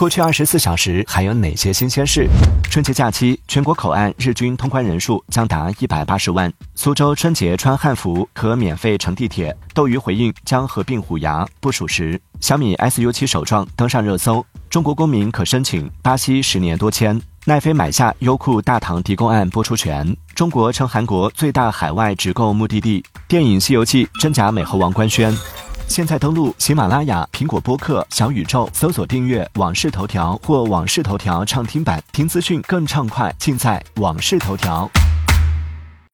过去二十四小时还有哪些新鲜事？春节假期，全国口岸日均通关人数将达一百八十万。苏州春节穿汉服可免费乘地铁。斗鱼回应将合并虎牙，不属实。小米 SU7 首创登上热搜。中国公民可申请巴西十年多签。奈飞买下优酷大唐狄公案播出权。中国成韩国最大海外直购目的地。电影《西游记》真假美猴王官宣。现在登录喜马拉雅、苹果播客、小宇宙，搜索订阅《往事头条》或《往事头条》畅听版，听资讯更畅快，尽在《往事头条》。